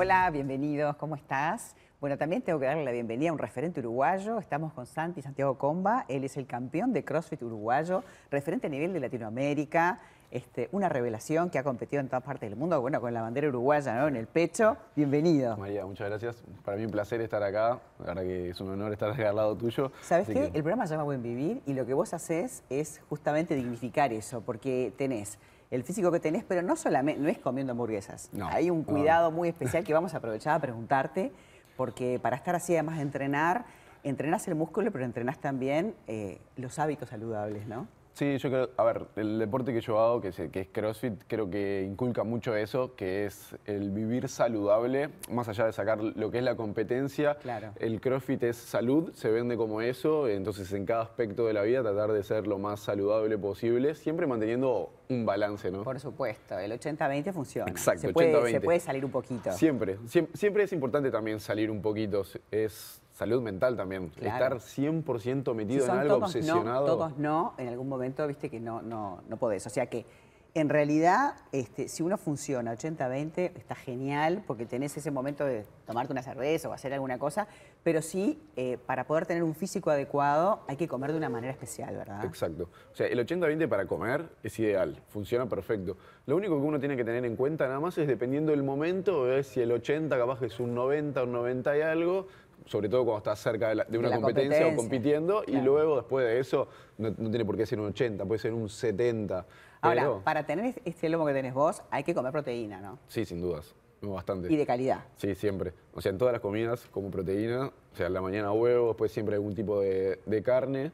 Hola, bienvenidos, ¿cómo estás? Bueno, también tengo que darle la bienvenida a un referente uruguayo. Estamos con Santi Santiago Comba. Él es el campeón de CrossFit uruguayo, referente a nivel de Latinoamérica. Este, una revelación que ha competido en todas partes del mundo, bueno, con la bandera uruguaya ¿no? en el pecho. Bienvenido. María, muchas gracias. Para mí un placer estar acá. La verdad que es un honor estar acá al lado tuyo. ¿Sabes qué? El programa se llama Buen Vivir y lo que vos haces es justamente dignificar eso, porque tenés el físico que tenés, pero no solamente, no es comiendo hamburguesas. No, Hay un no. cuidado muy especial que vamos a aprovechar a preguntarte, porque para estar así además de entrenar, entrenás el músculo, pero entrenás también eh, los hábitos saludables, ¿no? Sí, yo creo, a ver, el deporte que yo hago, que es, que es CrossFit, creo que inculca mucho eso, que es el vivir saludable, más allá de sacar lo que es la competencia. Claro. El CrossFit es salud, se vende como eso, entonces en cada aspecto de la vida tratar de ser lo más saludable posible, siempre manteniendo un balance, ¿no? Por supuesto, el 80-20 funciona. Exacto, se puede, 80-20. se puede salir un poquito. Siempre, siem- siempre, es importante también salir un poquito, es salud mental también, Claro. estar 100% Si metido en algo todos obsesionado. No, todos no, en algún momento viste que no, no, no podés. O sea que en realidad, este, si uno funciona 80-20, está genial porque tenés ese momento de tomarte una cerveza o hacer alguna cosa, pero sí, eh, para poder tener un físico adecuado hay que comer de una manera especial, ¿verdad? Exacto. O sea, el 80-20 para comer es ideal, funciona perfecto. Lo único que uno tiene que tener en cuenta nada más es dependiendo del momento, es si el 80 capaz que es un 90, un 90 y algo, sobre todo cuando estás cerca de, la- de una competencia, o compitiendo, y luego después de eso no, no tiene por qué ser un 80, puede ser un 70. Ahora, pero- para tener este lomo que tenés vos, hay que comer proteína, ¿no? Sí, sin dudas, bastante. Y de calidad. Sí, siempre. O sea, en todas las comidas como proteína, o sea, en la mañana huevo, después siempre algún tipo de, de carne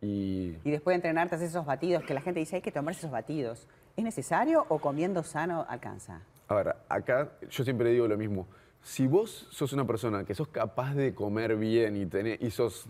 y Y después de entrenar te haces esos batidos, que la gente dice hay que tomarse esos batidos. ¿Es necesario o comiendo sano alcanza? A ver, acá yo siempre digo lo mismo. Si vos sos una persona que sos capaz de comer bien y, sos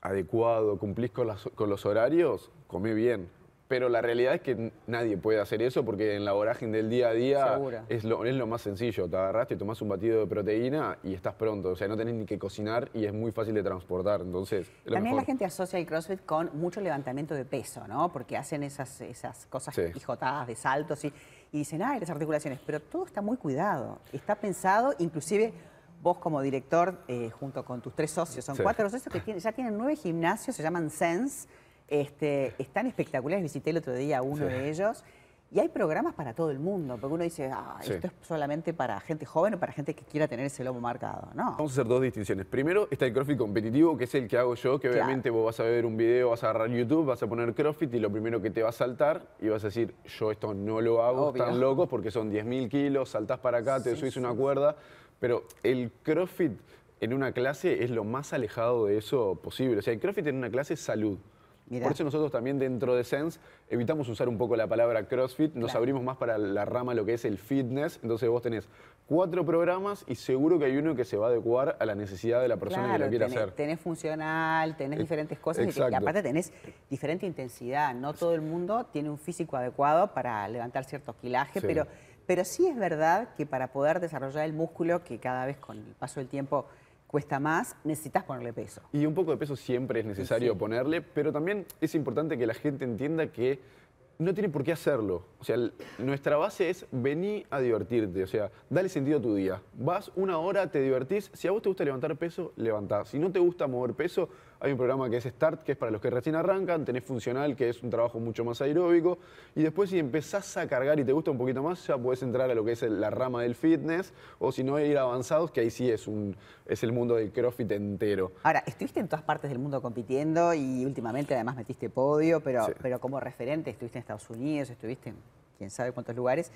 adecuado, cumplís con, con los horarios, comé bien. Pero la realidad es que nadie puede hacer eso porque en la vorágine del día a día es lo, es lo más sencillo. Te agarrás, te tomás un batido de proteína y estás pronto. O sea, no tenés ni que cocinar y es muy fácil de transportar. Entonces, lo También mejor. la gente asocia el CrossFit con mucho levantamiento de peso, ¿no? Porque hacen esas, esas cosas Sí. pijotadas de saltos y, y dicen, ay, las articulaciones. Pero todo está muy cuidado. Está pensado, inclusive vos como director, eh, junto con tus tres socios, son Sí. cuatro socios que tienen- ya tienen nueve gimnasios, se llaman Sense. Este, están espectaculares, visité el otro día uno Sí. de ellos. Y hay programas para todo el mundo, porque uno dice, ah, Sí. esto es solamente para gente joven o para gente que quiera tener ese lomo marcado. No, Vamos a hacer dos distinciones. Primero está el CrossFit competitivo, que es el que hago yo, que Claro. obviamente vos vas a ver un video, vas a agarrar YouTube, vas a poner CrossFit y lo primero que te va a saltar y vas a decir, yo esto no lo hago, Obvio. están locos porque son 10.000 kilos, saltás para acá, te subís sí. una cuerda, pero el CrossFit en una clase es lo más alejado de eso posible. O sea, el CrossFit en una clase es salud. Mirá. Por eso nosotros también dentro de Sense evitamos usar un poco la palabra CrossFit, nos Claro. abrimos más para la rama lo que es el fitness, entonces vos tenés cuatro programas y seguro que hay uno que se va a adecuar a la necesidad de la persona que lo quiera tenés, hacer. tenés funcional, tenés Ex- diferentes cosas y, aparte tenés diferente intensidad. No todo el mundo tiene un físico adecuado para levantar cierto kilaje, Sí. pero, pero sí es verdad que para poder desarrollar el músculo, que cada vez con el paso del tiempo cuesta más, necesitas ponerle peso. Y un poco de peso siempre es necesario sí. ponerle, pero también es importante que la gente entienda que no tiene por qué hacerlo. O sea, nuestra base es vení a divertirte, o sea, dale sentido a tu día. Vas una hora, te divertís. Si a vos te gusta levantar peso, levantás. Si no te gusta mover peso, hay un programa que es Start, que es para los que recién arrancan, tenés Funcional, que es un trabajo mucho más aeróbico, y después si empezás a cargar y te gusta un poquito más, ya podés entrar a lo que es la rama del fitness, o si no, ir avanzados, que ahí sí es, un, es el mundo del CrossFit entero. Ahora, estuviste en todas partes del mundo compitiendo y últimamente además metiste podio, pero, Sí. pero como referente estuviste en Estados Unidos, estuviste en quién sabe cuántos lugares.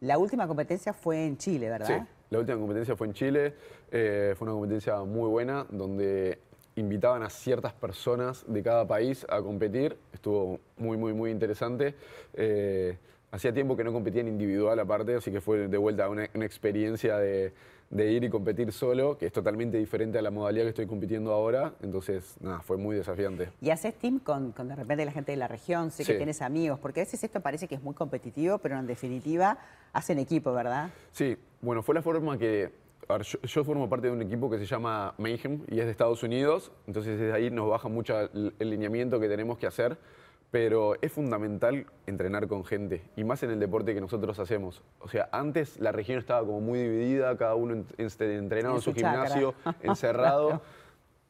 La última competencia fue en Chile, ¿verdad? Sí, la última competencia fue en Chile, eh, fue una competencia muy buena donde invitaban a ciertas personas de cada país a competir, estuvo muy, muy, muy interesante. Eh, hacía tiempo que no competía en individual aparte, así que fue de vuelta una, una experiencia de, de ir y competir solo, que es totalmente diferente a la modalidad que estoy compitiendo ahora, entonces nada, fue muy desafiante. Y haces team con, con de repente la gente de la región, sé que Sí. tienes amigos, porque a veces esto parece que es muy competitivo, pero en definitiva hacen equipo, ¿verdad? Sí, bueno, fue la forma que... a ver, yo, yo formo parte de un equipo que se llama Mayhem y es de Estados Unidos, entonces desde ahí nos baja mucho el, el lineamiento que tenemos que hacer, pero es fundamental entrenar con gente, y más en el deporte que nosotros hacemos. O sea, antes la región estaba como muy dividida, cada uno en- este, entrenado En en su gimnasio, encerrado.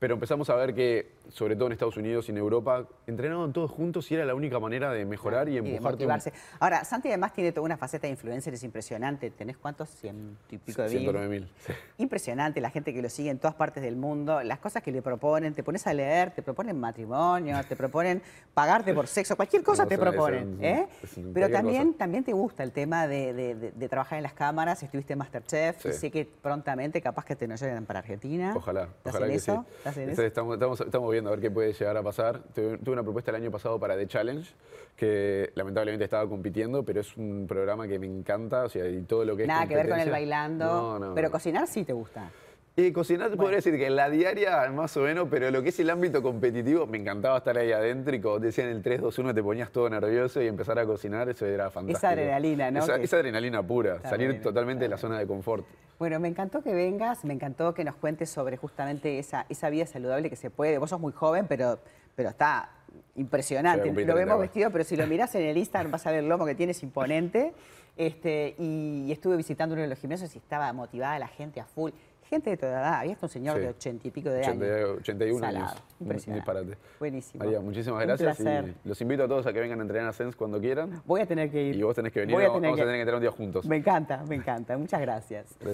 Pero empezamos a ver que, sobre todo en Estados Unidos y en Europa, entrenaban todos juntos y era la única manera de mejorar y de empujarte. un-. Ahora, Santi además tiene toda una faceta de influencer, es impresionante. ¿Tenés cuántos? Ciento y pico de mil. 109 mil. Impresionante la gente que lo sigue en todas partes del mundo, las cosas que le proponen, te pones a leer, te proponen matrimonio, te proponen pagarte por sexo, cualquier cosa No, te proponen. ¿eh? Pero también, cosa. también te gusta el tema de, de- de- de trabajar en las cámaras, estuviste en Masterchef, y Sí. sé que prontamente capaz que te nos lleven para Argentina. Ojalá, ¿Estás ojalá que eso? sí. ¿Estás en Entonces, eso? Estamos, estamos, estamos viendo a ver qué puede llegar a pasar. Tuve, tuve una propuesta el año pasado para The Challenge, que lamentablemente estaba compitiendo, pero es un programa que me encanta, o sea, y todo lo que es Nada que ver con el bailando, No, no, pero cocinar sí te gusta. Y cocinar te podría decir que en la diaria más o menos, pero lo que es el ámbito competitivo, me encantaba estar ahí adentro y como decían el 3, 2, 1 te ponías todo nervioso y empezar a cocinar, eso era fantástico. adrenalina, ¿no? Esa, esa adrenalina pura, Está salir totalmente de la zona de confort. Bueno, me encantó que vengas, me encantó que nos cuentes sobre justamente esa, esa vida saludable que se puede. Vos sos muy joven, pero, pero está impresionante. Lo 30 vemos vestido, pero si lo mirás en el Instagram vas a ver el lomo que tienes imponente. Este, y, y estuve visitando uno de los gimnasios y estaba motivada la gente a full. Gente de toda edad, había hasta un señor Sí. de ochenta y pico de 80, años. 81 Salado, años. Impresionante. Buenísimo. María, muchísimas Un gracias placer. y los invito a todos a que vengan a entrenar a Sense cuando quieran. Voy a tener que ir. Y vos tenés que venir, Voy a vamos tener vamos a tener que entrenar un día juntos. Me encanta, me encanta. Muchas gracias.